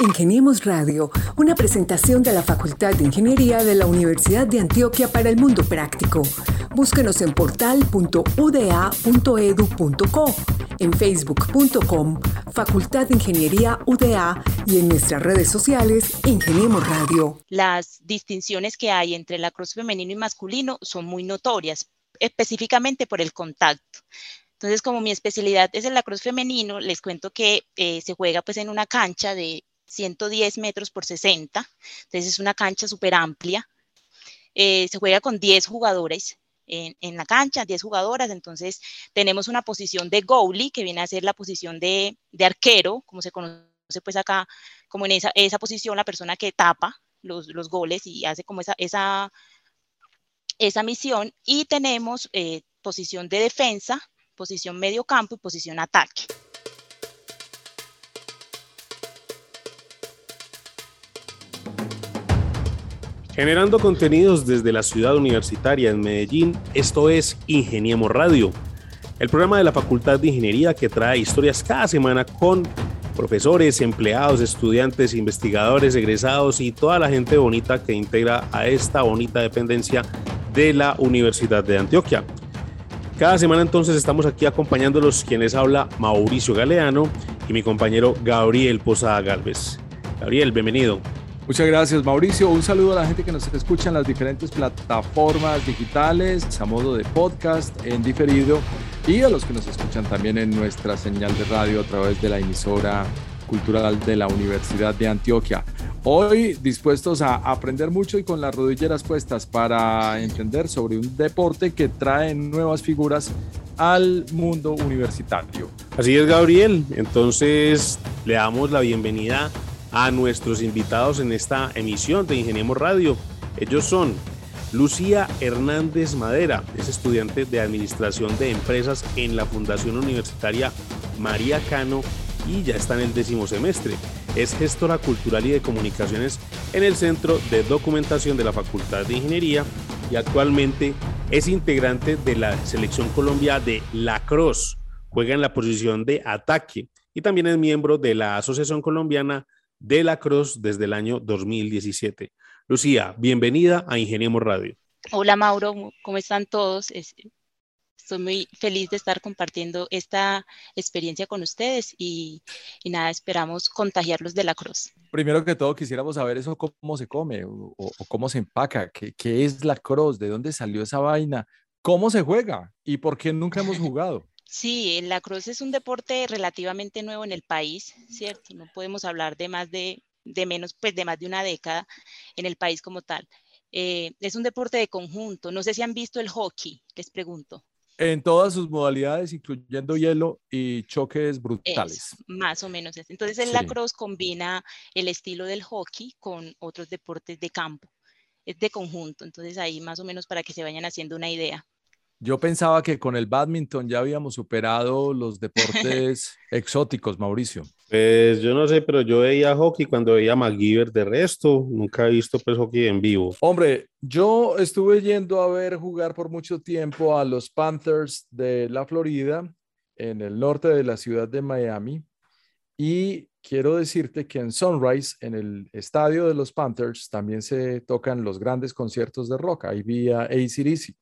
Ingeniemos Radio, una presentación de la Facultad de Ingeniería de la Universidad de Antioquia para el Mundo Práctico. Búsquenos en portal.uda.edu.co, en facebook.com, Facultad de Ingeniería UDA y en nuestras redes sociales, Ingeniemos Radio. Las distinciones que hay entre la cruz femenino y masculino son muy notorias, específicamente por el contacto. Entonces, como mi especialidad es el lacrosse femenino, les cuento que eh, se juega pues en una cancha de 110 metros por 60, entonces es una cancha súper amplia. Eh, se juega con 10 jugadores en, en, la cancha, 10 jugadoras, entonces tenemos una posición de goalie, que viene a ser la posición de, de arquero, como se conoce pues acá, como en esa, esa posición, la persona que tapa los, los goles y hace como esa, esa, esa misión, y tenemos eh, posición de defensa, posición medio campo y posición ataque. Generando contenidos desde la ciudad universitaria en Medellín, esto es Ingeniemos Radio, el programa de la Facultad de Ingeniería que trae historias cada semana con profesores, empleados, estudiantes, investigadores, egresados y toda la gente bonita que integra a esta bonita dependencia de la Universidad de Antioquia. Cada semana entonces estamos aquí acompañándolos quienes habla Mauricio Galeano y mi compañero Gabriel Posada Galvez. Gabriel, bienvenido. Muchas gracias, Mauricio. Un saludo a la gente que nos escucha en las diferentes plataformas digitales, a modo de podcast, en diferido, y a los que nos escuchan también en nuestra señal de radio a través de la emisora cultural de la Universidad de Antioquia. Hoy dispuestos a aprender mucho y con las rodilleras puestas para entender sobre un deporte que trae nuevas figuras al mundo universitario. Así es, Gabriel. Entonces le damos la bienvenida a nuestros invitados en esta emisión de Ingeniemos Radio. Ellos son Lucía Hernández Madera, es estudiante de Administración de Empresas en la Fundación Universitaria María Cano y ya está en el décimo semestre. Es gestora cultural y de comunicaciones en el Centro de Documentación de la Facultad de Ingeniería y actualmente es integrante de la Selección Colombia de Lacrosse. Juega en la posición de ataque y también es miembro de la Asociación Colombiana de la Cruz desde el año 2017. Lucía, bienvenida a Ingeniemos Radio. Hola Mauro, ¿cómo están todos? Estoy muy feliz de estar compartiendo esta experiencia con ustedes y, nada, esperamos contagiarlos de la cruz. Primero que todo, quisiéramos saber eso, cómo se come o, cómo se empaca, ¿Qué, qué es la cruz, de dónde salió esa vaina, cómo se juega y por qué nunca hemos jugado. Sí, la cruz es un deporte relativamente nuevo en el país, ¿cierto? No podemos hablar de más de, de menos, pues de más de una década en el país como tal. Eh, es un deporte de conjunto. No sé si han visto el hockey, les pregunto. En todas sus modalidades, incluyendo hielo y choques brutales. más o menos. Entonces, el lacrosse combina el estilo del hockey con otros deportes de campo. Es de conjunto. Entonces, ahí más o menos para que se vayan haciendo una idea. Yo pensaba que con el badminton ya habíamos superado los deportes exóticos, Mauricio. Pues yo no sé, pero yo veía hockey cuando veía MacGyver de resto, nunca he visto pues hockey en vivo. Hombre, yo estuve yendo a ver jugar por mucho tiempo a los Panthers de la Florida, en el norte de la ciudad de Miami, y quiero decirte que en Sunrise, en el estadio de los Panthers, también se tocan los grandes conciertos de rock. Ahí vi a ACDC.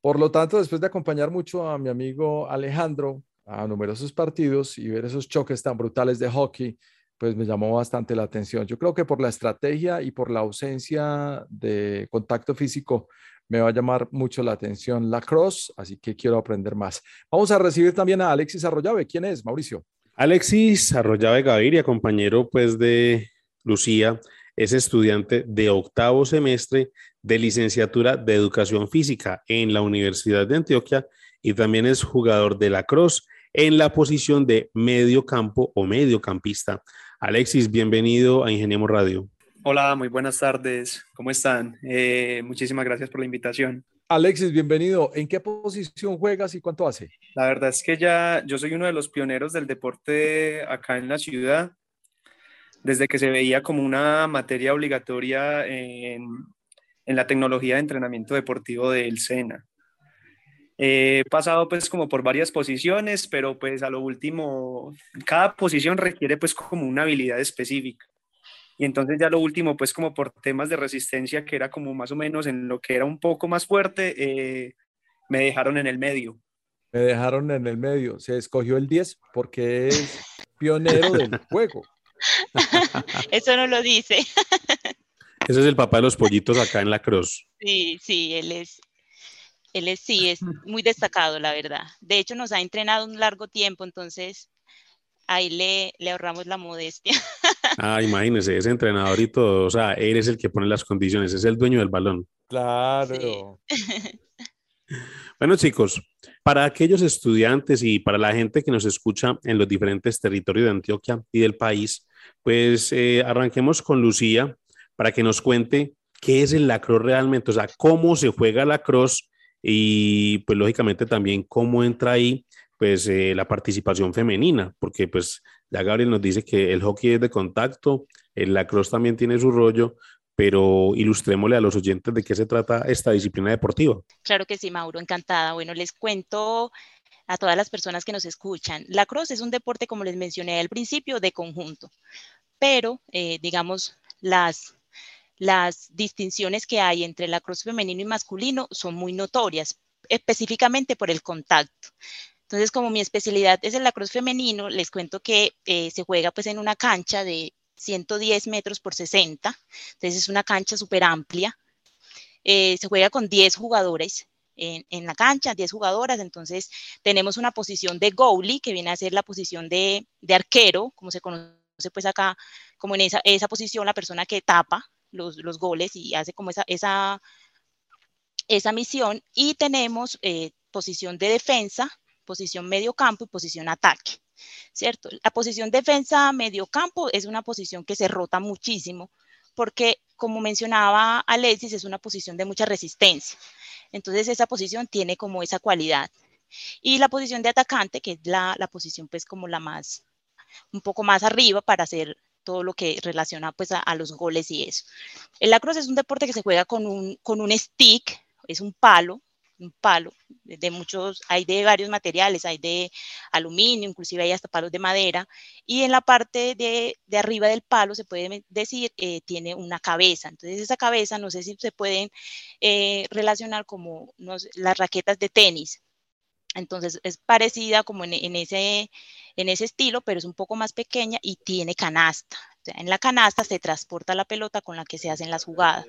Por lo tanto, después de acompañar mucho a mi amigo Alejandro a numerosos partidos y ver esos choques tan brutales de hockey, pues me llamó bastante la atención. Yo creo que por la estrategia y por la ausencia de contacto físico me va a llamar mucho la atención la cross, así que quiero aprender más. Vamos a recibir también a Alexis Arroyave. ¿Quién es, Mauricio? Alexis Arroyave Gaviria, compañero pues de Lucía, es estudiante de octavo semestre de licenciatura de educación física en la Universidad de Antioquia y también es jugador de la Cross en la posición de medio campo o mediocampista. Alexis, bienvenido a Ingeniemos Radio. Hola, muy buenas tardes. ¿Cómo están? Eh, muchísimas gracias por la invitación. Alexis, bienvenido. ¿En qué posición juegas y cuánto hace? La verdad es que ya yo soy uno de los pioneros del deporte acá en la ciudad desde que se veía como una materia obligatoria en, la tecnología de entrenamiento deportivo del SENA. He pasado pues como por varias posiciones, pero pues a lo último, cada posición requiere pues como una habilidad específica. Y entonces ya lo último pues como por temas de resistencia, que era como más o menos en lo que era un poco más fuerte, eh, me dejaron en el medio. Me dejaron en el medio. Se escogió el 10 porque es pionero del juego. Eso no lo dice. Ese es el papá de los pollitos acá en la cruz. Sí, sí, él es, él es, sí, es muy destacado, la verdad. De hecho, nos ha entrenado un largo tiempo, entonces ahí le, le ahorramos la modestia. Ah, imagínese, ese entrenador y todo, o sea, él es el que pone las condiciones, es el dueño del balón. Claro. Bueno, chicos, para aquellos estudiantes y para la gente que nos escucha en los diferentes territorios de Antioquia y del país, pues eh, arranquemos con Lucía para que nos cuente qué es el lacrosse realmente, o sea, cómo se juega la lacrosse y pues lógicamente también cómo entra ahí pues eh, la participación femenina, porque pues ya Gabriel nos dice que el hockey es de contacto, el lacrosse también tiene su rollo, pero ilustrémosle a los oyentes de qué se trata esta disciplina deportiva. Claro que sí, Mauro, encantada. Bueno, les cuento a todas las personas que nos escuchan. La cross es un deporte, como les mencioné al principio, de conjunto, pero eh, digamos, las, las distinciones que hay entre la cross femenino y masculino son muy notorias, específicamente por el contacto. Entonces, como mi especialidad es el lacrosse femenino, les cuento que eh, se juega pues en una cancha de 110 metros por 60, entonces es una cancha súper amplia. Eh, se juega con 10 jugadores en, la cancha, 10 jugadoras, entonces tenemos una posición de goalie, que viene a ser la posición de, arquero, como se conoce pues acá, como en esa posición, la persona que tapa los, goles y hace como esa, esa, esa misión, y tenemos eh, posición de defensa, posición medio campo y posición ataque. ¿cierto? La posición defensa medio campo es una posición que se rota muchísimo porque, como mencionaba Alexis, es una posición de mucha resistencia. Entonces, esa posición tiene como esa cualidad. Y la posición de atacante, que es la, la posición pues como la más, un poco más arriba para hacer todo lo que relaciona pues a, los goles y eso. El lacrosse es un deporte que se juega con un, con un stick, es un palo, un palo, de muchos, hay de varios materiales, hay de aluminio, inclusive hay hasta palos de madera, y en la parte de, de arriba del palo se puede decir, eh, tiene una cabeza, entonces esa cabeza, no sé si se pueden eh, relacionar como las raquetas de tenis, entonces es parecida como en, en, ese, en ese estilo, pero es un poco más pequeña y tiene canasta. En la canasta se transporta la pelota con la que se hacen las jugadas.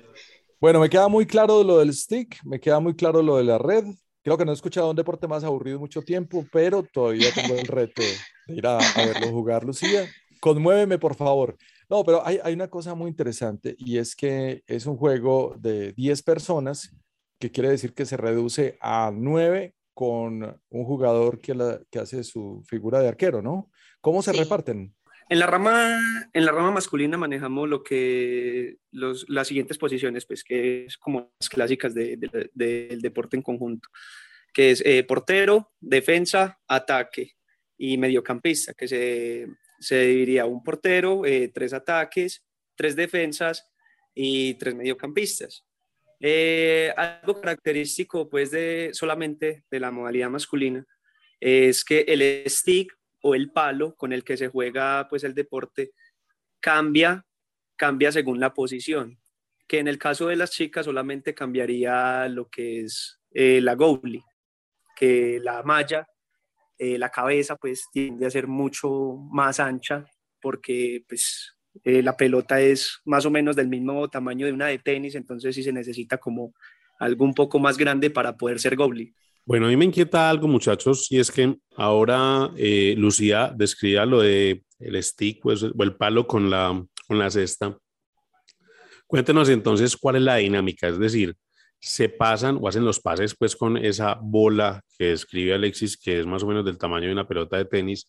Bueno, me queda muy claro lo del stick, me queda muy claro lo de la red. Creo que no he escuchado un deporte más aburrido mucho tiempo, pero todavía tengo el reto de ir a, a verlo jugar, Lucía. Conmuéveme, por favor. No, pero hay, hay, una cosa muy interesante y es que es un juego de 10 personas, que quiere decir que se reduce a 9 con un jugador que, la, que hace su figura de arquero, ¿no? ¿Cómo se sí. reparten? En la rama, en la rama masculina manejamos lo que los, las siguientes posiciones, pues que es como las clásicas del de, de, de deporte en conjunto, que es eh, portero, defensa, ataque y mediocampista, que se, se dividiría un portero, eh, tres ataques, tres defensas y tres mediocampistas. Eh, algo característico pues de solamente de la modalidad masculina es que el stick o el palo con el que se juega pues el deporte cambia, cambia según la posición, que en el caso de las chicas solamente cambiaría lo que es eh, la goalie, que la malla, eh, la cabeza pues tiende a ser mucho más ancha porque pues eh, la pelota es más o menos del mismo tamaño de una de tenis, entonces sí se necesita como algo un poco más grande para poder ser goalie. Bueno, a mí me inquieta algo, muchachos, y es que ahora eh, Lucía describía lo de el stick pues, o el palo con la, con la cesta. Cuéntenos entonces cuál es la dinámica, es decir, se pasan o hacen los pases pues con esa bola que describe Alexis, que es más o menos del tamaño de una pelota de tenis.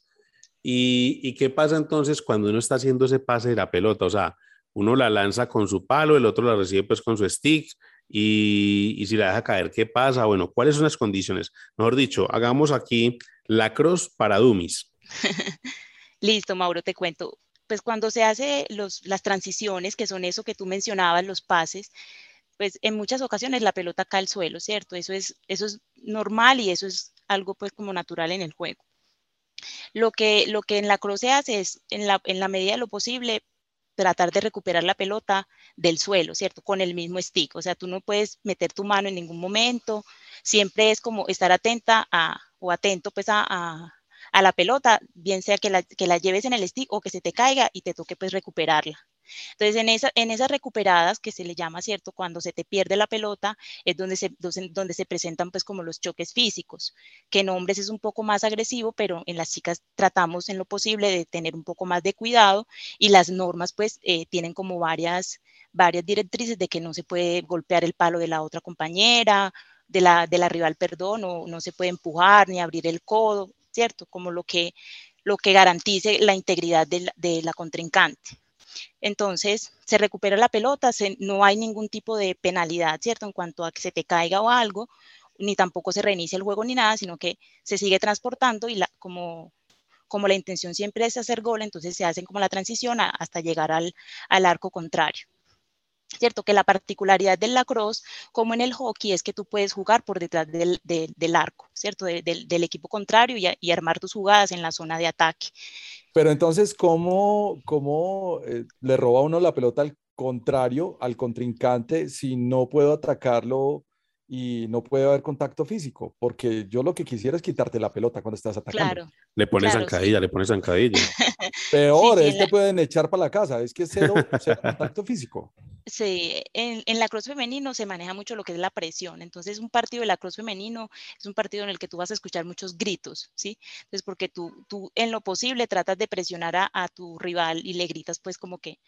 ¿Y, qué pasa entonces cuando uno está haciendo ese pase de la pelota? O sea, uno la lanza con su palo, el otro la recibe pues con su stick, y, si la deja caer, ¿qué pasa? Bueno, ¿cuáles son las condiciones? Mejor dicho, hagamos aquí la cross para dummies. Listo, Mauro, te cuento. Pues cuando se hace las transiciones, que son eso que tú mencionabas, los pases, pues en muchas ocasiones la pelota cae al suelo, ¿cierto? Eso es, eso es normal y eso es algo pues como natural en el juego. Lo que, lo que en la cross se hace es, en la, en la medida de lo posible, tratar de recuperar la pelota del suelo, ¿cierto? Con el mismo stick. O sea, tú no puedes meter tu mano en ningún momento. Siempre es como estar atenta a, o atento pues a, a la pelota, bien sea que la, que la lleves en el stick o que se te caiga y te toque pues recuperarla. Entonces, en, esa, en esas recuperadas, que se le llama, ¿cierto? Cuando se te pierde la pelota, es donde se, presentan pues como los choques físicos, que en hombres es un poco más agresivo, pero en las chicas tratamos en lo posible de tener un poco más de cuidado y las normas pues eh, tienen como varias, varias directrices de que no se puede golpear el palo de la otra compañera, de la, de rival, perdón, o no se puede empujar ni abrir el codo, ¿cierto? Como lo que, lo que garantice la integridad de la contrincante. Entonces, se recupera la pelota, no hay ningún tipo de penalidad, ¿cierto? En cuanto a que se te caiga o algo, ni tampoco se reinicia el juego ni nada, sino que se sigue transportando y la, como, la intención siempre es hacer gol, entonces se hacen como la transición hasta llegar al arco contrario. ¿Cierto? Que la particularidad del lacrosse, como en el hockey, es que tú puedes jugar por detrás del, del, arco, ¿cierto? del equipo contrario y, y, armar tus jugadas en la zona de ataque. Pero entonces, ¿cómo, cómo eh, le roba uno la pelota al contrario, al contrincante, si no puedo atacarlo y no puede haber contacto físico, porque yo lo que quisiera es quitarte la pelota cuando estás atacando. Claro. Le pones zancadilla, le pones zancadilla. Peor, es que pueden echar para la casa, es que cero, cero contacto físico. Sí, en, en la cross femenino se maneja mucho lo que es la presión, entonces un partido de la cross femenino es un partido en el que tú vas a escuchar muchos gritos, ¿sí? Entonces porque tú, tú en lo posible tratas de presionar a, a tu rival y le gritas pues como que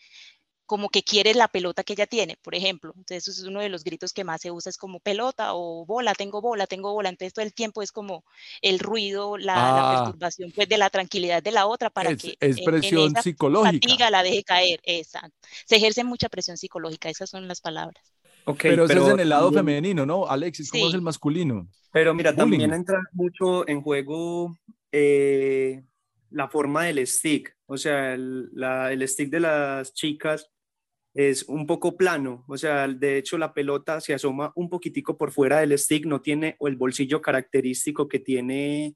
como que quiere la pelota que ella tiene, por ejemplo. Entonces, eso es uno de los gritos que más se usa, es como pelota o bola, tengo bola, tengo bola. Entonces, todo el tiempo es como el ruido, la, ah, perturbación pues, de la tranquilidad de la otra para es, que es presión en, psicológica. Fatiga la deje caer, exacto. Se ejerce mucha presión psicológica, esas son las palabras. Okay, pero, pero eso es en el lado femenino, ¿no? Alexis, ¿cómo sí. es el masculino? Pero mira, Bullying. también entra mucho en juego eh, la forma del stick, o sea, el, la, el stick de las chicas es un poco plano, o sea, de hecho la pelota se asoma un poquitico por fuera del stick, no tiene o el bolsillo característico que tiene,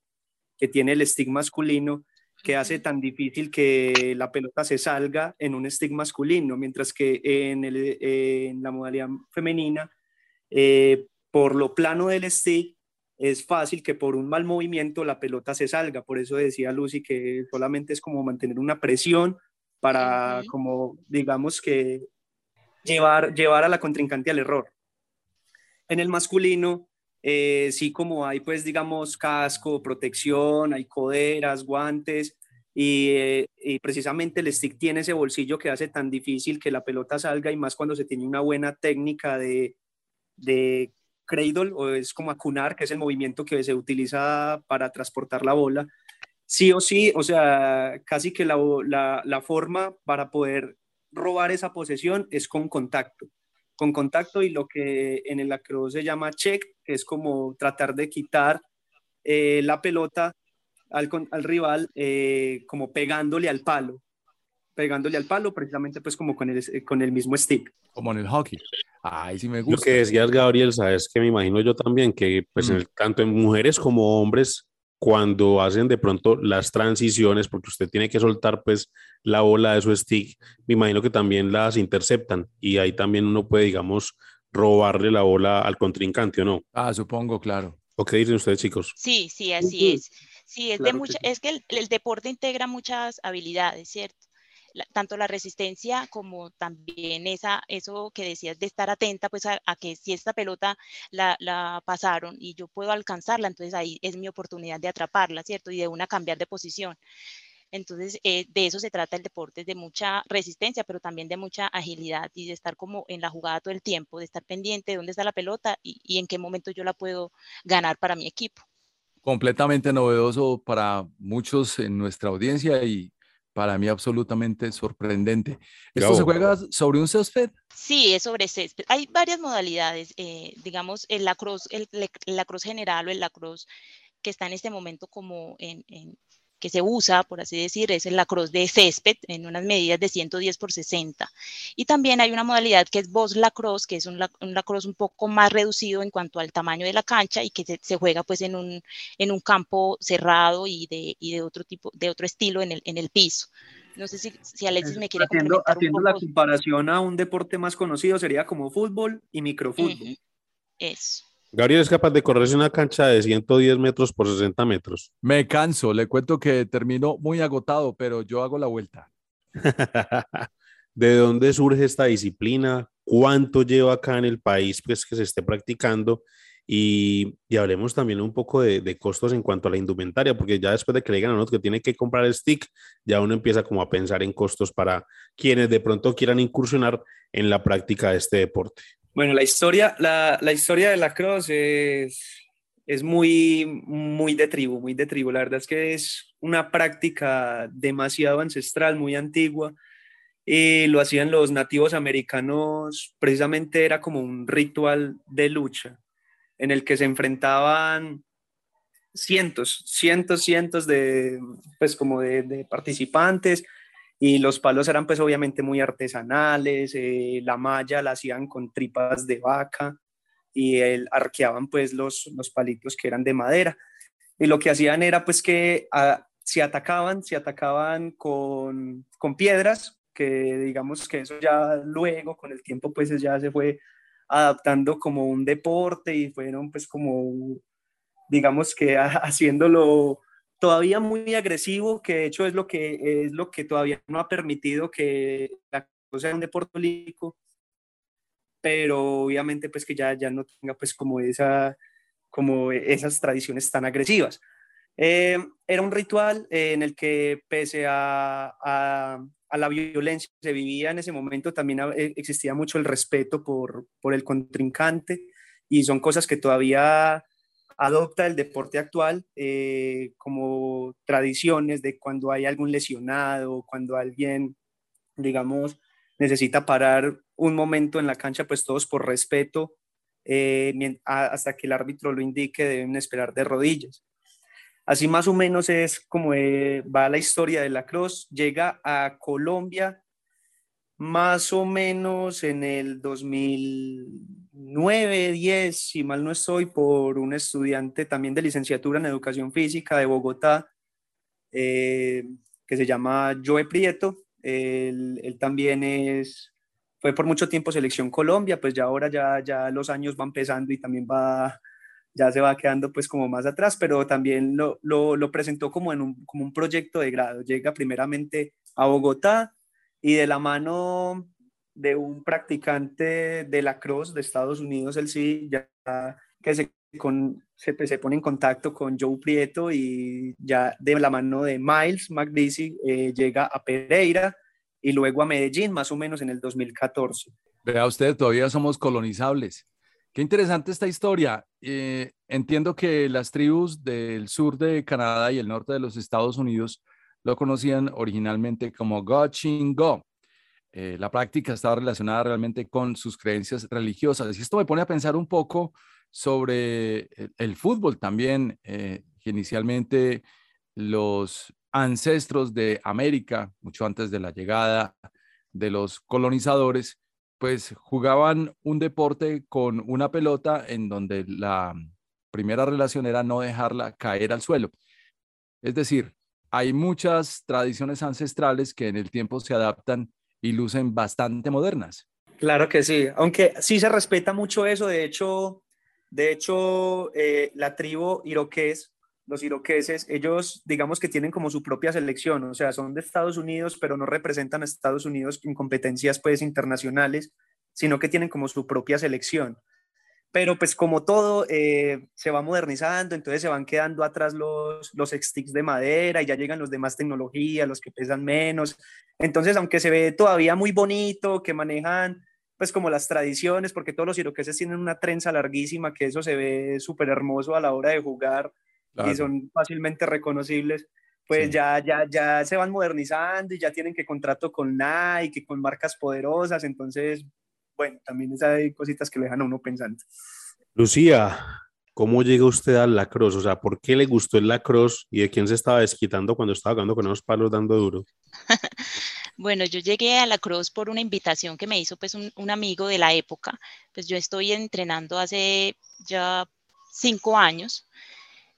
que tiene el stick masculino, que hace tan difícil que la pelota se salga en un stick masculino, mientras que en, el, en la modalidad femenina, eh, por lo plano del stick, es fácil que por un mal movimiento la pelota se salga. Por eso decía Lucy que solamente es como mantener una presión para, como digamos que, llevar, llevar a la contrincante al error. En el masculino, eh, sí como hay, pues, digamos, casco, protección, hay coderas, guantes, y, eh, y, precisamente el stick tiene ese bolsillo que hace tan difícil que la pelota salga, y más cuando se tiene una buena técnica de, de cradle, o es como acunar, que es el movimiento que se utiliza para transportar la bola, sí o sí, o sea, casi que la, la, la, forma para poder robar esa posesión es con contacto, con contacto y lo que en el acro se llama check, que es como tratar de quitar eh, la pelota al, al rival eh, como pegándole al palo, pegándole al palo precisamente pues como con el, con el mismo stick. Como en el hockey. Ay, sí me gusta. Lo que decías, Gabriel, sabes que me imagino yo también que pues mm. en el, tanto en mujeres como hombres cuando hacen de pronto las transiciones, porque usted tiene que soltar pues la bola de su stick, me imagino que también las interceptan y ahí también uno puede, digamos, robarle la bola al contrincante o no. Ah, supongo, claro. ¿O qué dicen ustedes, chicos? Sí, sí, así es. Sí, es, claro de mucha, que sí. es que el, el, deporte integra muchas habilidades, ¿cierto? Tanto la resistencia como también esa, eso que decías de estar atenta pues a, a que si esta pelota la, la, pasaron y yo puedo alcanzarla, entonces ahí es mi oportunidad de atraparla, ¿cierto? Y de una cambiar de posición. Entonces, eh, de eso se trata el deporte, de mucha resistencia, pero también de mucha agilidad y de estar como en la jugada todo el tiempo, de estar pendiente de dónde está la pelota y, y en qué momento yo la puedo ganar para mi equipo. Completamente novedoso para muchos en nuestra audiencia y para mí absolutamente sorprendente. ¿Esto se juega sobre un césped? Sí, es sobre césped. Hay varias modalidades, eh, digamos, el lacrosse, el, el lacrosse general o el lacrosse que está en este momento como en, en, que se usa, por así decir, es el lacrosse de césped en unas medidas de 110 por 60. Y también hay una modalidad que es boss lacrosse, que es un, lacrosse un poco más reducido en cuanto al tamaño de la cancha y que se, juega pues en un, en un campo cerrado y de, y de otro tipo, de otro estilo en el, en el piso. No sé si, si Alexis me quiere Haciendo, haciendo la comparación a un deporte más conocido, sería como fútbol y microfútbol. Eso. Gabriel es capaz de correrse una cancha de 110 metros por 60 metros. Me canso, le cuento que termino muy agotado, pero yo hago la vuelta. ¿De dónde surge esta disciplina? ¿Cuánto lleva acá en el país pues, que se esté practicando? Y, hablemos también un poco de, costos en cuanto a la indumentaria, porque ya después de que le digan a uno que tiene que comprar el stick, ya uno empieza como a pensar en costos para quienes de pronto quieran incursionar en la práctica de este deporte. Bueno, la historia, la, historia de la cross es, muy, muy de tribu, muy de tribu. La verdad es que es una práctica demasiado ancestral, muy antigua. Y lo hacían los nativos americanos, precisamente era como un ritual de lucha en el que se enfrentaban cientos, cientos, cientos de, pues como de participantes y los palos eran pues obviamente muy artesanales, eh, la malla la hacían con tripas de vaca y el, arqueaban pues los, los palitos que eran de madera. Y lo que hacían era pues que ah, se atacaban, se atacaban con, con piedras, que digamos que eso ya luego con el tiempo pues ya se fue adaptando como un deporte y fueron pues como digamos que haciéndolo todavía muy agresivo, que de hecho es lo que, es lo que todavía no ha permitido que la cosa sea un deporte olímpico, pero obviamente pues que ya, ya no tenga pues como, esa, como esas tradiciones tan agresivas. Eh, era un ritual en el que pese a, a, a, la violencia que se vivía en ese momento, también eh, existía mucho el respeto por, por el contrincante y son cosas que todavía adopta el deporte actual eh, como tradiciones de cuando hay algún lesionado, cuando alguien, digamos, necesita parar un momento en la cancha, pues todos por respeto, eh, hasta que el árbitro lo indique, deben esperar de rodillas. Así más o menos es como eh, va la historia de la cruz. Llega a Colombia más o menos en el 2009, 10, si mal no estoy, por un estudiante también de licenciatura en educación física de Bogotá, eh, que se llama Joe Prieto. Él, también es, fue por mucho tiempo selección Colombia, pues ya ahora ya, ya los años van pesando y también va, ya se va quedando pues como más atrás, pero también lo, lo, lo presentó como, en un, como un proyecto de grado. Llega primeramente a Bogotá, y de la mano de un practicante de la cross de Estados Unidos, él sí, ya que se, con, se, se, pone en contacto con Joe Prieto y ya de la mano de Miles McDeasy eh, llega a Pereira y luego a Medellín, más o menos en el 2014. Vea usted, todavía somos colonizables. Qué interesante esta historia. Eh, entiendo que las tribus del sur de Canadá y el norte de los Estados Unidos lo conocían originalmente como Go Go. Eh, la práctica estaba relacionada realmente con sus creencias religiosas. Y esto me pone a pensar un poco sobre el, fútbol también, eh, que inicialmente los ancestros de América, mucho antes de la llegada de los colonizadores, pues jugaban un deporte con una pelota en donde la primera relación era no dejarla caer al suelo. Es decir, hay muchas tradiciones ancestrales que en el tiempo se adaptan y lucen bastante modernas. Claro que sí, aunque sí se respeta mucho eso, de hecho, de hecho eh, la tribu iroqués, los iroqueses, ellos digamos que tienen como su propia selección, o sea, son de Estados Unidos, pero no representan a Estados Unidos en competencias pues internacionales, sino que tienen como su propia selección pero pues como todo eh, se va modernizando, entonces se van quedando atrás los, los sticks de madera y ya llegan los de más tecnología, los que pesan menos. Entonces, aunque se ve todavía muy bonito, que manejan pues como las tradiciones, porque todos los iroqueses tienen una trenza larguísima, que eso se ve súper hermoso a la hora de jugar y son fácilmente reconocibles, pues ya, ya, ya se van modernizando y ya tienen que contrato con Nike, con marcas poderosas, entonces bueno, también hay cositas que le dejan a uno pensando. Lucía, ¿cómo llega usted al lacrosse? O sea, ¿por qué le gustó el lacrosse y de quién se estaba desquitando cuando estaba jugando con esos palos dando duro? Bueno, yo llegué a la Cruz por una invitación que me hizo pues un, un, amigo de la época. Pues yo estoy entrenando hace ya cinco años.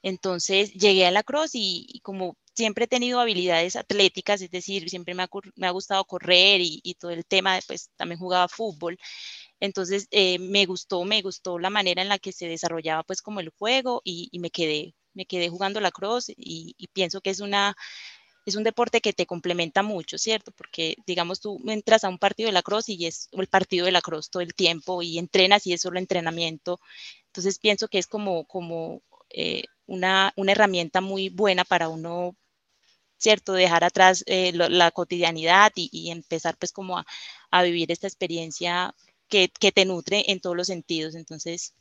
Entonces llegué a la Cruz y, y como siempre he tenido habilidades atléticas, es decir, siempre me ha, me ha gustado correr y, y, todo el tema, pues también jugaba fútbol. Entonces eh, me gustó, me gustó la manera en la que se desarrollaba pues como el juego y, y me quedé, me quedé jugando la cross y, y pienso que es una es un deporte que te complementa mucho, ¿cierto? Porque, digamos, tú entras a un partido de la cross y es el partido de la cross todo el tiempo y entrenas y es solo entrenamiento. Entonces, pienso que es como, como eh, una, una, herramienta muy buena para uno, ¿cierto? Dejar atrás eh, lo, la cotidianidad y, y, empezar pues como a, a vivir esta experiencia que, que, te nutre en todos los sentidos. Entonces,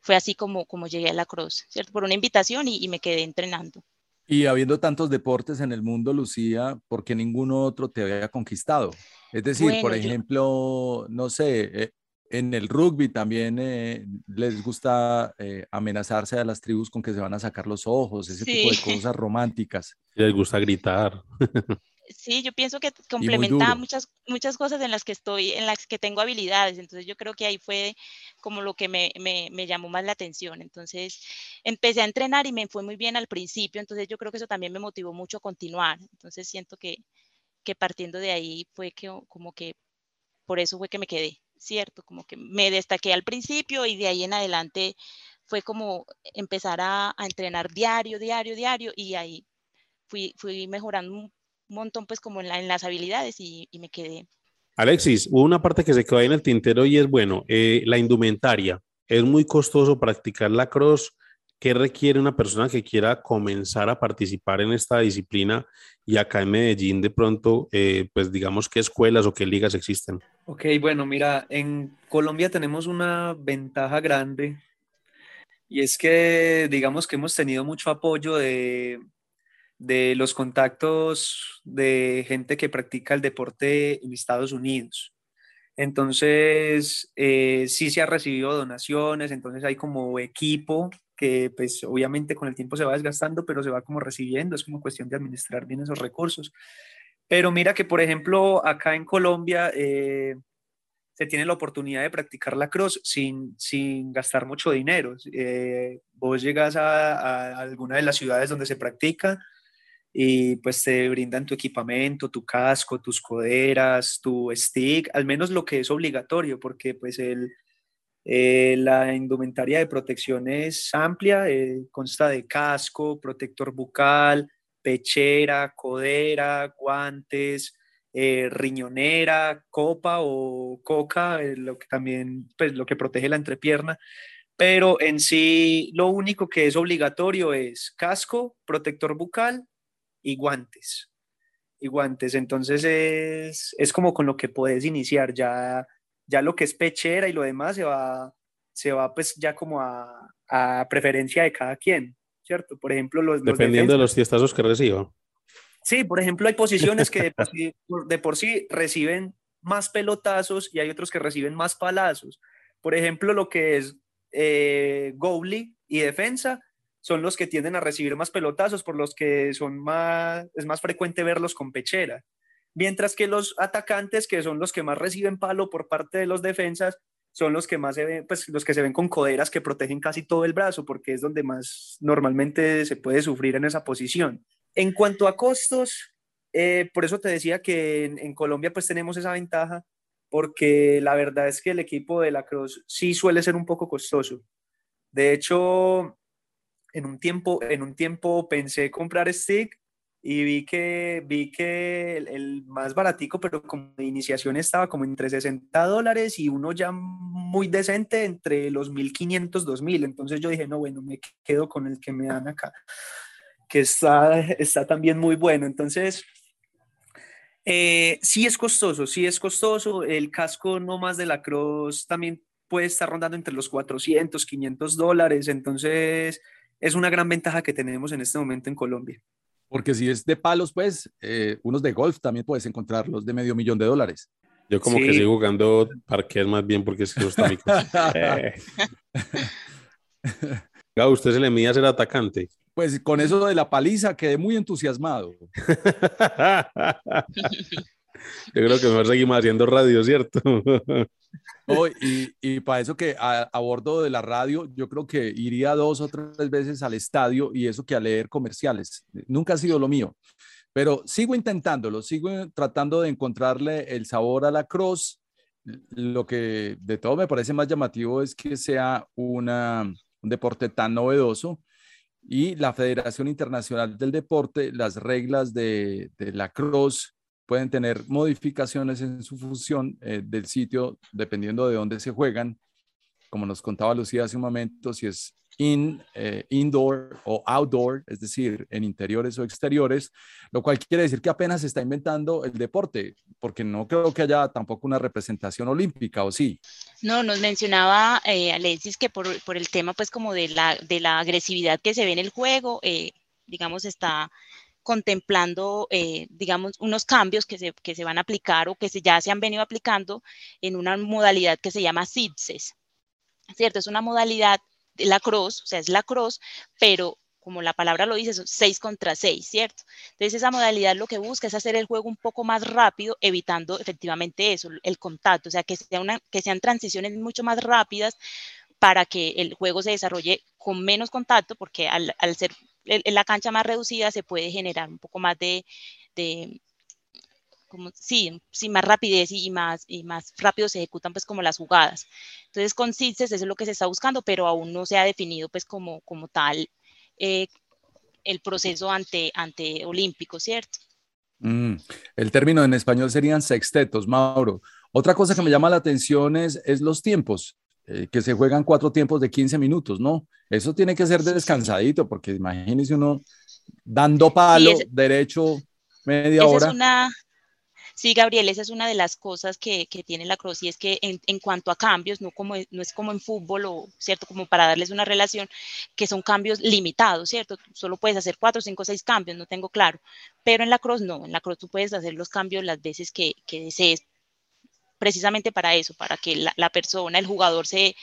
fue así como, como llegué a la cross, ¿cierto? Por una invitación y, y me quedé entrenando. Y habiendo tantos deportes en el mundo, Lucía, ¿por qué ninguno otro te había conquistado? Es decir, bueno, por ejemplo, yo... no sé, eh, en el rugby también eh, les gusta eh, amenazarse a las tribus con que se van a sacar los ojos, ese sí. tipo de cosas románticas. Les gusta gritar. Sí, yo pienso que complementa muchas, muchas cosas en las que estoy, en las que tengo habilidades. Entonces yo creo que ahí fue como lo que me, me, me, llamó más la atención. Entonces empecé a entrenar y me fue muy bien al principio. Entonces yo creo que eso también me motivó mucho a continuar. Entonces siento que, que partiendo de ahí fue que como que por eso fue que me quedé, ¿cierto? Como que me destaqué al principio y de ahí en adelante fue como empezar a, entrenar diario, diario, diario y ahí fui, fui mejorando un montón pues como en, la, en las habilidades y, y, me quedé. Alexis, hubo una parte que se quedó ahí en el tintero y es, bueno, eh, la indumentaria. Es muy costoso practicar la cross. ¿Qué requiere una persona que quiera comenzar a participar en esta disciplina? Y acá en Medellín, de pronto, eh, pues digamos, ¿qué escuelas o qué ligas existen? Ok, bueno, mira, en Colombia tenemos una ventaja grande y es que, digamos que hemos tenido mucho apoyo de, de los contactos de gente que practica el deporte en Estados Unidos. Entonces, eh, sí se ha recibido donaciones, entonces hay como equipo que pues obviamente con el tiempo se va desgastando, pero se va como recibiendo, es como cuestión de administrar bien esos recursos. Pero mira que, por ejemplo, acá en Colombia eh, se tiene la oportunidad de practicar la cross sin, sin gastar mucho dinero. Eh, vos llegas a, a, alguna de las ciudades donde se practica, y pues te brindan tu equipamiento, tu casco, tus coderas, tu stick, al menos lo que es obligatorio, porque pues el, eh, la indumentaria de protección es amplia, eh, consta de casco, protector bucal, pechera, codera, guantes, eh, riñonera, copa o coca, eh, lo que también, pues lo que protege la entrepierna. Pero en sí, lo único que es obligatorio es casco, protector bucal y guantes. Y guantes. Entonces es, es como con lo que puedes iniciar. Ya, ya lo que es pechera y lo demás se va, se va pues ya como a, a preferencia de cada quien, ¿cierto? Por ejemplo, los... Dependiendo los de los tiestazos que reciba. Sí, por ejemplo, hay posiciones que de por, sí, de por sí reciben más pelotazos y hay otros que reciben más palazos. Por ejemplo, lo que es eh, goalie y defensa son los que tienden a recibir más pelotazos, por los que son más, es más frecuente verlos con pechera. Mientras que los atacantes, que son los que más reciben palo por parte de los defensas, son los que más se ven, pues los que se ven con coderas que protegen casi todo el brazo, porque es donde más normalmente se puede sufrir en esa posición. En cuanto a costos, eh, por eso te decía que en, Colombia pues tenemos esa ventaja, porque la verdad es que el equipo de la Cruz sí suele ser un poco costoso. De hecho, en un tiempo, en un tiempo pensé comprar stick y vi que, vi que el, el, más baratico, pero como de iniciación estaba como entre 60 dólares y uno ya muy decente entre los 1500, 2000. Entonces yo dije, no, bueno, me quedo con el que me dan acá, que está, está también muy bueno. Entonces, eh, sí es costoso, sí es costoso. El casco no más de la Cross también puede estar rondando entre los 400, 500 dólares. Entonces, es una gran ventaja que tenemos en este momento en Colombia. Porque si es de palos, pues, eh, unos de golf también puedes encontrarlos de medio millón de dólares. Yo como sí. que sigo jugando parqués más bien porque es que los eh. a usted se le mide a ser atacante. Pues con eso de la paliza quedé muy entusiasmado. Yo creo que mejor seguimos haciendo radio, ¿cierto? y, y, para eso que a, bordo de la radio, yo creo que iría dos o tres veces al estadio y eso que a leer comerciales. Nunca ha sido lo mío, pero sigo intentándolo, sigo tratando de encontrarle el sabor a la cross. Lo que de todo me parece más llamativo es que sea una, un deporte tan novedoso y la Federación Internacional del Deporte, las reglas de, de la cross pueden tener modificaciones en su función eh, del sitio dependiendo de dónde se juegan. Como nos contaba Lucía hace un momento, si es in, eh, indoor o outdoor, es decir, en interiores o exteriores, lo cual quiere decir que apenas se está inventando el deporte, porque no creo que haya tampoco una representación olímpica, ¿o sí? No, nos mencionaba eh, Alexis que por, por, el tema pues como de la, de la agresividad que se ve en el juego, eh, digamos, está contemplando, eh, digamos, unos cambios que se, que se, van a aplicar o que se, ya se han venido aplicando en una modalidad que se llama CIDSES, ¿cierto? Es una modalidad de la cross, o sea, es la cross, pero como la palabra lo dice, son 6 contra 6, ¿cierto? Entonces esa modalidad lo que busca es hacer el juego un poco más rápido, evitando efectivamente eso, el contacto, o sea, que, sea que sean transiciones mucho más rápidas para que el juego se desarrolle con menos contacto, porque al, al ser en la cancha más reducida se puede generar un poco más de, de como, sí, sí, más rapidez y, más, y más rápido se ejecutan pues como las jugadas. Entonces con CITES eso es lo que se está buscando, pero aún no se ha definido pues como, como tal eh, el proceso ante, ante olímpico, ¿cierto? Mm, el término en español serían sextetos, Mauro. Otra cosa que me llama la atención es, es los tiempos. Eh, que se juegan cuatro tiempos de 15 minutos, ¿no? Eso tiene que ser descansadito, porque imagínese uno dando palo derecho media hora. Es una, sí, Gabriel, esa es una de las cosas que, que tiene la Cross y es que en, en, cuanto a cambios, no, como, no es como en fútbol, o, ¿cierto? Como para darles una relación, que son cambios limitados, ¿cierto? Solo puedes hacer cuatro, cinco, seis cambios, no tengo claro. Pero en la Cross no, en la Cross tú puedes hacer los cambios las veces que, que desees precisamente para eso, para que la, persona, el jugador se,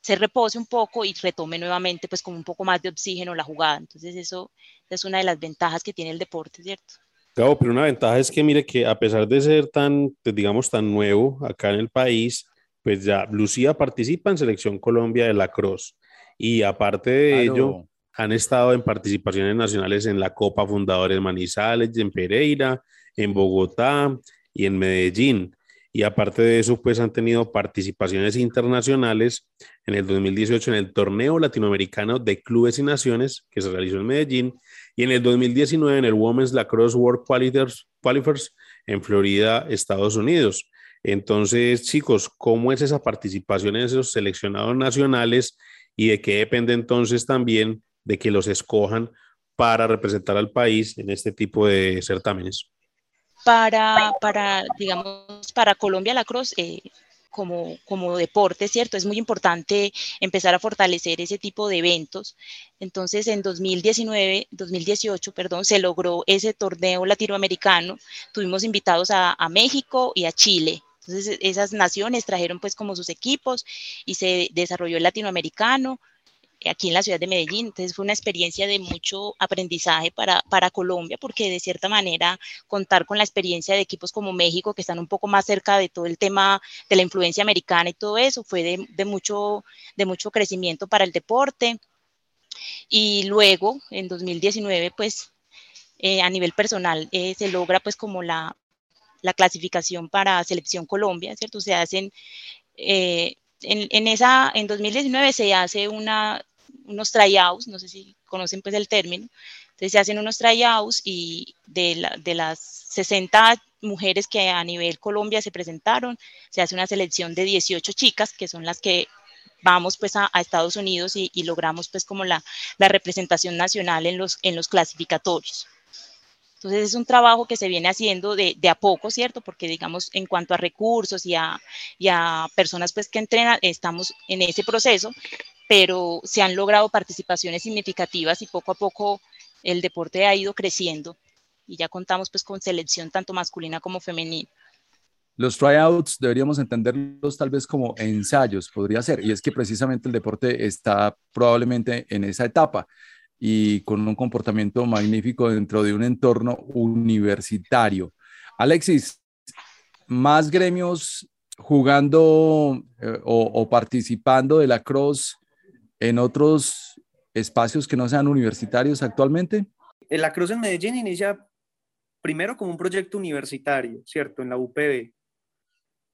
se repose un poco y retome nuevamente pues con un poco más de oxígeno la jugada. Entonces eso es una de las ventajas que tiene el deporte, ¿cierto? Claro, pero una ventaja es que mire que a pesar de ser tan, pues, digamos, tan nuevo acá en el país, pues ya Lucía participa en Selección Colombia de la Cross y aparte de ello han estado en participaciones nacionales en la Copa Fundadores Manizales, en Pereira, en Bogotá y en Medellín y aparte de eso, pues han tenido participaciones internacionales en el 2018 en el Torneo Latinoamericano de Clubes y Naciones que se realizó en Medellín y en el 2019 en el Women's Lacrosse World Qualifiers, Qualifiers en Florida, Estados Unidos. Entonces, chicos, ¿cómo es esa participación en esos seleccionados nacionales y de qué depende entonces también de que los escojan para representar al país en este tipo de certámenes? Para, para digamos, para Colombia la Cruz, eh, como, como deporte, ¿cierto? Es muy importante empezar a fortalecer ese tipo de eventos. Entonces, en 2019, 2018, perdón, se logró ese torneo latinoamericano. Tuvimos invitados a, a México y a Chile. Entonces, esas naciones trajeron pues como sus equipos y se desarrolló el latinoamericano aquí en la ciudad de Medellín. Entonces fue una experiencia de mucho aprendizaje para, para Colombia, porque de cierta manera contar con la experiencia de equipos como México, que están un poco más cerca de todo el tema de la influencia americana y todo eso, fue de, de mucho, de mucho crecimiento para el deporte. Y luego, en 2019, pues eh, a nivel personal eh, se logra pues como la, la, clasificación para Selección Colombia, ¿cierto? Se hacen... Eh, en, en, esa, en 2019 se hace una, unos tryouts, no sé si conocen pues el término, entonces se hacen unos tryouts y de, de las 60 mujeres que a nivel Colombia se presentaron, se hace una selección de 18 chicas, que son las que vamos pues a, Estados Unidos y, logramos pues como la, la, representación nacional en los, en los clasificatorios. Entonces es un trabajo que se viene haciendo de, de, a poco, ¿cierto? Porque digamos en cuanto a recursos y a, y a personas pues que entrenan, estamos en ese proceso, pero se han logrado participaciones significativas y poco a poco el deporte ha ido creciendo y ya contamos pues con selección tanto masculina como femenina. los tryouts deberíamos entenderlos tal vez como ensayos, podría ser, y es que precisamente el deporte está probablemente en esa etapa y con un comportamiento magnífico dentro de un entorno universitario. Alexis, más gremios jugando eh, o, participando de la cross en otros espacios que no sean universitarios actualmente? La Cruz en Medellín inicia primero como un proyecto universitario, ¿cierto? En la UPB.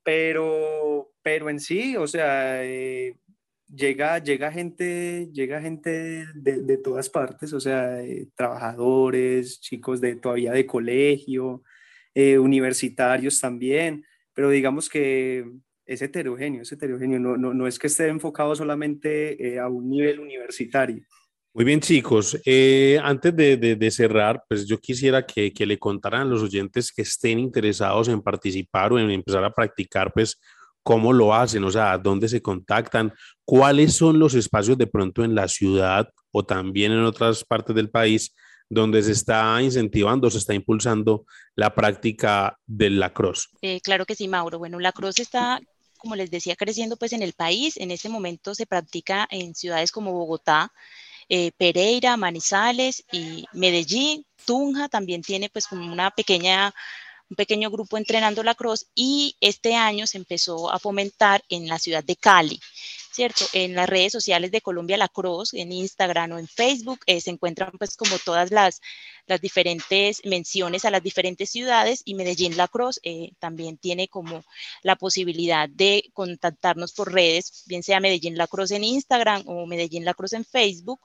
Pero, pero en sí, o sea, eh, llega, llega gente, llega gente de, todas partes, o sea, eh, trabajadores, chicos de todavía de colegio, universitarios también pero digamos que es heterogéneo, es heterogéneo, no, no, no es que esté enfocado solamente eh, a un nivel universitario. Muy bien, chicos. Eh, antes de, de, cerrar, pues yo quisiera que, que, le contaran a los oyentes que estén interesados en participar o en empezar a practicar, pues cómo lo hacen, o sea, dónde se contactan, cuáles son los espacios de pronto en la ciudad o también en otras partes del país donde se está incentivando, se está impulsando la práctica del lacrosse. Eh, claro que sí, Mauro. Bueno, la lacrosse está, como les decía, creciendo pues en el país. En este momento se practica en ciudades como Bogotá, eh, Pereira, Manizales y Medellín. Tunja también tiene pues como una pequeña un pequeño grupo entrenando la lacrosse y este año se empezó a fomentar en la ciudad de Cali. ¿Cierto? En las redes sociales de Colombia Lacrosse, en Instagram o en Facebook, eh, se encuentran pues como todas las, las diferentes menciones a las diferentes ciudades y Medellín Lacrosse eh, también tiene como la posibilidad de contactarnos por redes, bien sea Medellín Lacrosse en Instagram o Medellín Lacrosse en Facebook.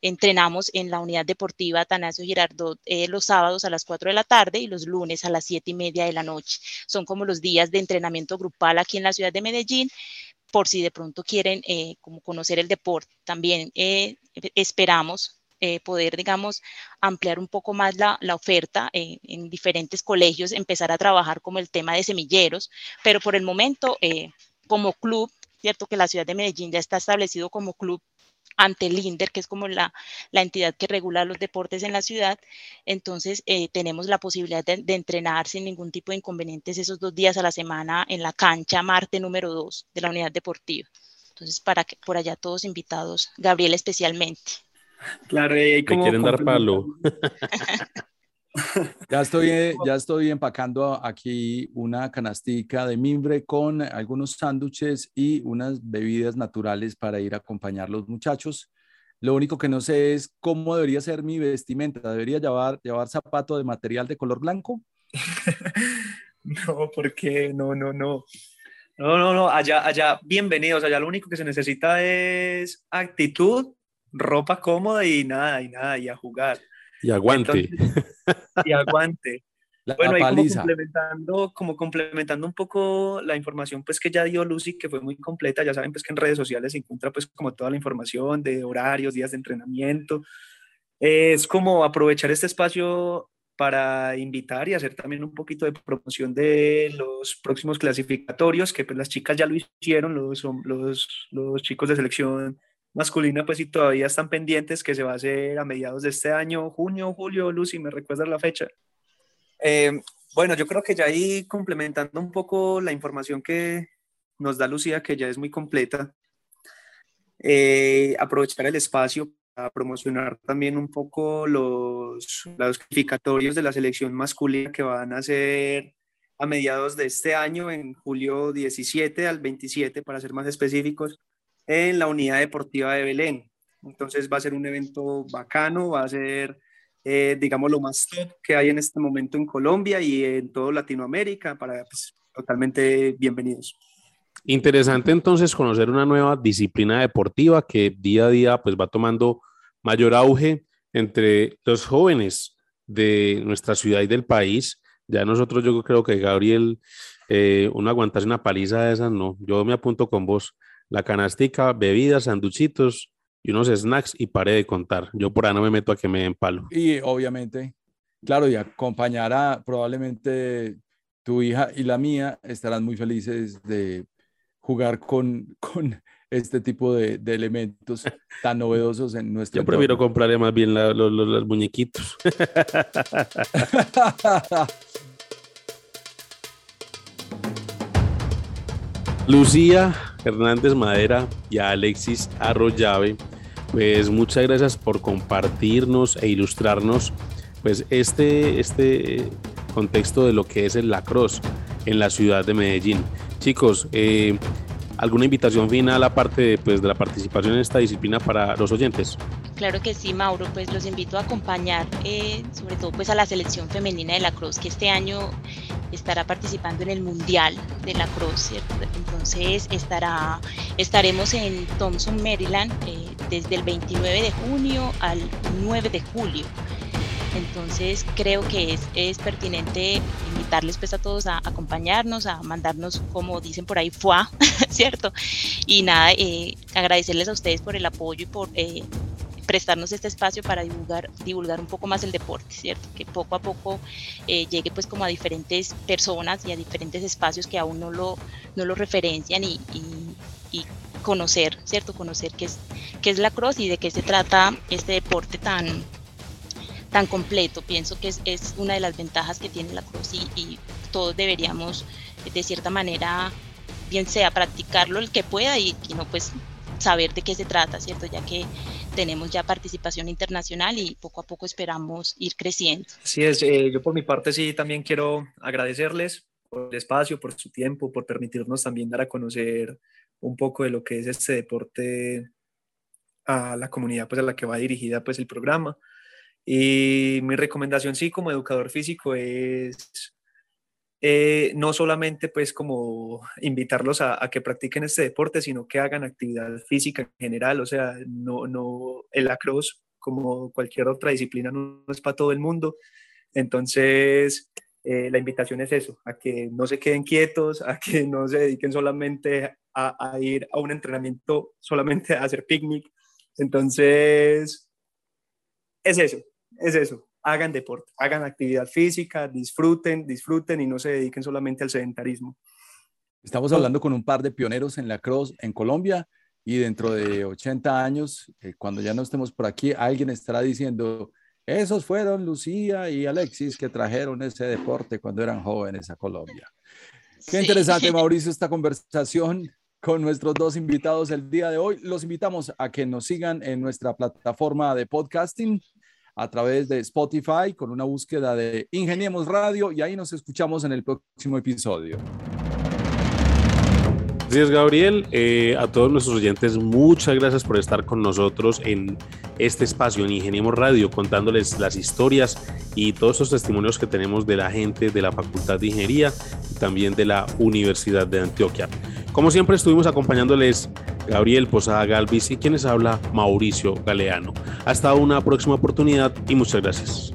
Entrenamos en la unidad deportiva Tanasio Girardot eh, los sábados a las 4 de la tarde y los lunes a las 7 y media de la noche. Son como los días de entrenamiento grupal aquí en la ciudad de Medellín por si de pronto quieren eh, como conocer el deporte. También eh, esperamos eh, poder, digamos, ampliar un poco más la, la oferta en diferentes colegios, empezar a trabajar como el tema de semilleros, pero por el momento, como club, cierto que la ciudad de Medellín ya está establecido como club ante el INDER, que es como la, la, entidad que regula los deportes en la ciudad. Entonces, eh, tenemos la posibilidad de, entrenar sin ningún tipo de inconvenientes esos dos días a la semana en la cancha Marte número 2 de la unidad deportiva. Entonces, para que por allá todos invitados, Gabriel especialmente. Claro, y como quieren dar palo. Ya estoy, ya estoy empacando aquí una canastica de mimbre con algunos sándwiches y unas bebidas naturales para ir a acompañar a los muchachos. Lo único que no sé es cómo debería ser mi vestimenta. ¿Debería llevar, llevar zapato de material de color blanco? no, porque no, no, no. No, no, no, allá, allá, bienvenidos. Allá lo único que se necesita es actitud, ropa cómoda y nada, y nada, y a jugar. Y aguante. y aguante. bueno, ahí como complementando, como complementando un poco la información pues que ya dio Lucy, que fue muy completa, ya saben pues que en redes sociales se encuentra pues como toda la información de horarios, días de entrenamiento. Es como aprovechar este espacio para invitar y hacer también un poquito de promoción de los próximos clasificatorios, que pues las chicas ya lo hicieron, los, los, los chicos de selección masculina, pues si todavía están pendientes, que se va a hacer a mediados de este año, junio, julio, Lucy, ¿me recuerdas la fecha? Eh, bueno, yo creo que ya ahí complementando un poco la información que nos da Lucía, que ya es muy completa, eh, aprovechar el espacio para promocionar también un poco los, los clasificatorios de la selección masculina que van a ser a mediados de este año, en julio 17 al 27, para ser más específicos en la unidad deportiva de Belén. Entonces va a ser un evento bacano, va a ser, eh, digamos, lo más top que hay en este momento en Colombia y en toda Latinoamérica, para pues, totalmente bienvenidos. Interesante entonces conocer una nueva disciplina deportiva que día a día pues va tomando mayor auge entre los jóvenes de nuestra ciudad y del país. Ya nosotros yo creo que Gabriel, eh, uno aguantarse una paliza de esas, no, yo me apunto con vos la canastica, bebidas, sanduchitos y unos snacks y paré de contar. Yo por ahí no me meto a que me den palo. Y obviamente, claro, y acompañará probablemente tu hija y la mía estarán muy felices de jugar con, con este tipo de, elementos tan novedosos en nuestro Yo prefiero comprarle más bien los muñequitos. Lucía Hernández Madera y a Alexis Arroyave, pues muchas gracias por compartirnos e ilustrarnos pues este, este contexto de lo que es el lacrosse en la ciudad de Medellín. Chicos, eh, ¿alguna invitación final aparte pues, de la participación en esta disciplina para los oyentes? Claro que sí, Mauro, pues los invito a acompañar eh, sobre todo pues a la selección femenina de la Cruz que este año estará participando en el Mundial de la Cruz, ¿cierto? Entonces estará, estaremos en Thompson, Maryland, eh, desde el 29 de junio al 9 de julio. Entonces creo que es, es pertinente invitarles pues a todos a acompañarnos, a mandarnos, como dicen por ahí, fuá, ¿cierto? Y nada, eh, agradecerles a ustedes por el apoyo y por eh, prestarnos este espacio para divulgar, divulgar un poco más el deporte, ¿cierto? Que poco a poco eh, llegue pues como a diferentes personas y a diferentes espacios que aún no lo, no lo referencian y, y, conocer, ¿cierto? Conocer qué es, qué es la cross y de qué se trata este deporte tan, tan completo. Pienso que es, es una de las ventajas que tiene la cruz y, todos deberíamos de cierta manera, bien sea practicarlo el que pueda y que no pues saber de qué se trata, ¿cierto? Ya que tenemos ya participación internacional y poco a poco esperamos ir creciendo. Así es, eh, yo por mi parte sí también quiero agradecerles por el espacio, por su tiempo, por permitirnos también dar a conocer un poco de lo que es este deporte a la comunidad pues a la que va dirigida pues el programa. Y mi recomendación, sí, como educador físico es eh, no solamente pues como invitarlos a, que practiquen este deporte, sino que hagan actividad física en general, o sea, no, no el lacrosse como cualquier otra disciplina no, es para todo el mundo. Entonces, eh, la invitación es eso, a que no se queden quietos, a que no se dediquen solamente a, a ir a un entrenamiento, solamente a hacer picnic. Entonces, es eso, es eso, hagan deporte, hagan actividad física, disfruten, disfruten y no se dediquen solamente al sedentarismo. Estamos hablando con un par de pioneros en la cross en Colombia y dentro de 80 años, eh, cuando ya no estemos por aquí, alguien estará diciendo, esos fueron Lucía y Alexis que trajeron ese deporte cuando eran jóvenes a Colombia. Qué interesante, Mauricio, esta conversación con nuestros dos invitados el día de hoy. Los invitamos a que nos sigan en nuestra plataforma de podcasting a través de Spotify con una búsqueda de Ingeniemos Radio y ahí nos escuchamos en el próximo episodio. Gracias, Gabriel. Eh, a todos nuestros oyentes, muchas gracias por estar con nosotros en este espacio en Ingeniemos Radio, contándoles las historias y todos los testimonios que tenemos de la gente de la Facultad de Ingeniería y también de la Universidad de Antioquia. Como siempre, estuvimos acompañándoles Gabriel Posada Galvis y quienes habla Mauricio Galeano. Hasta una próxima oportunidad y muchas gracias.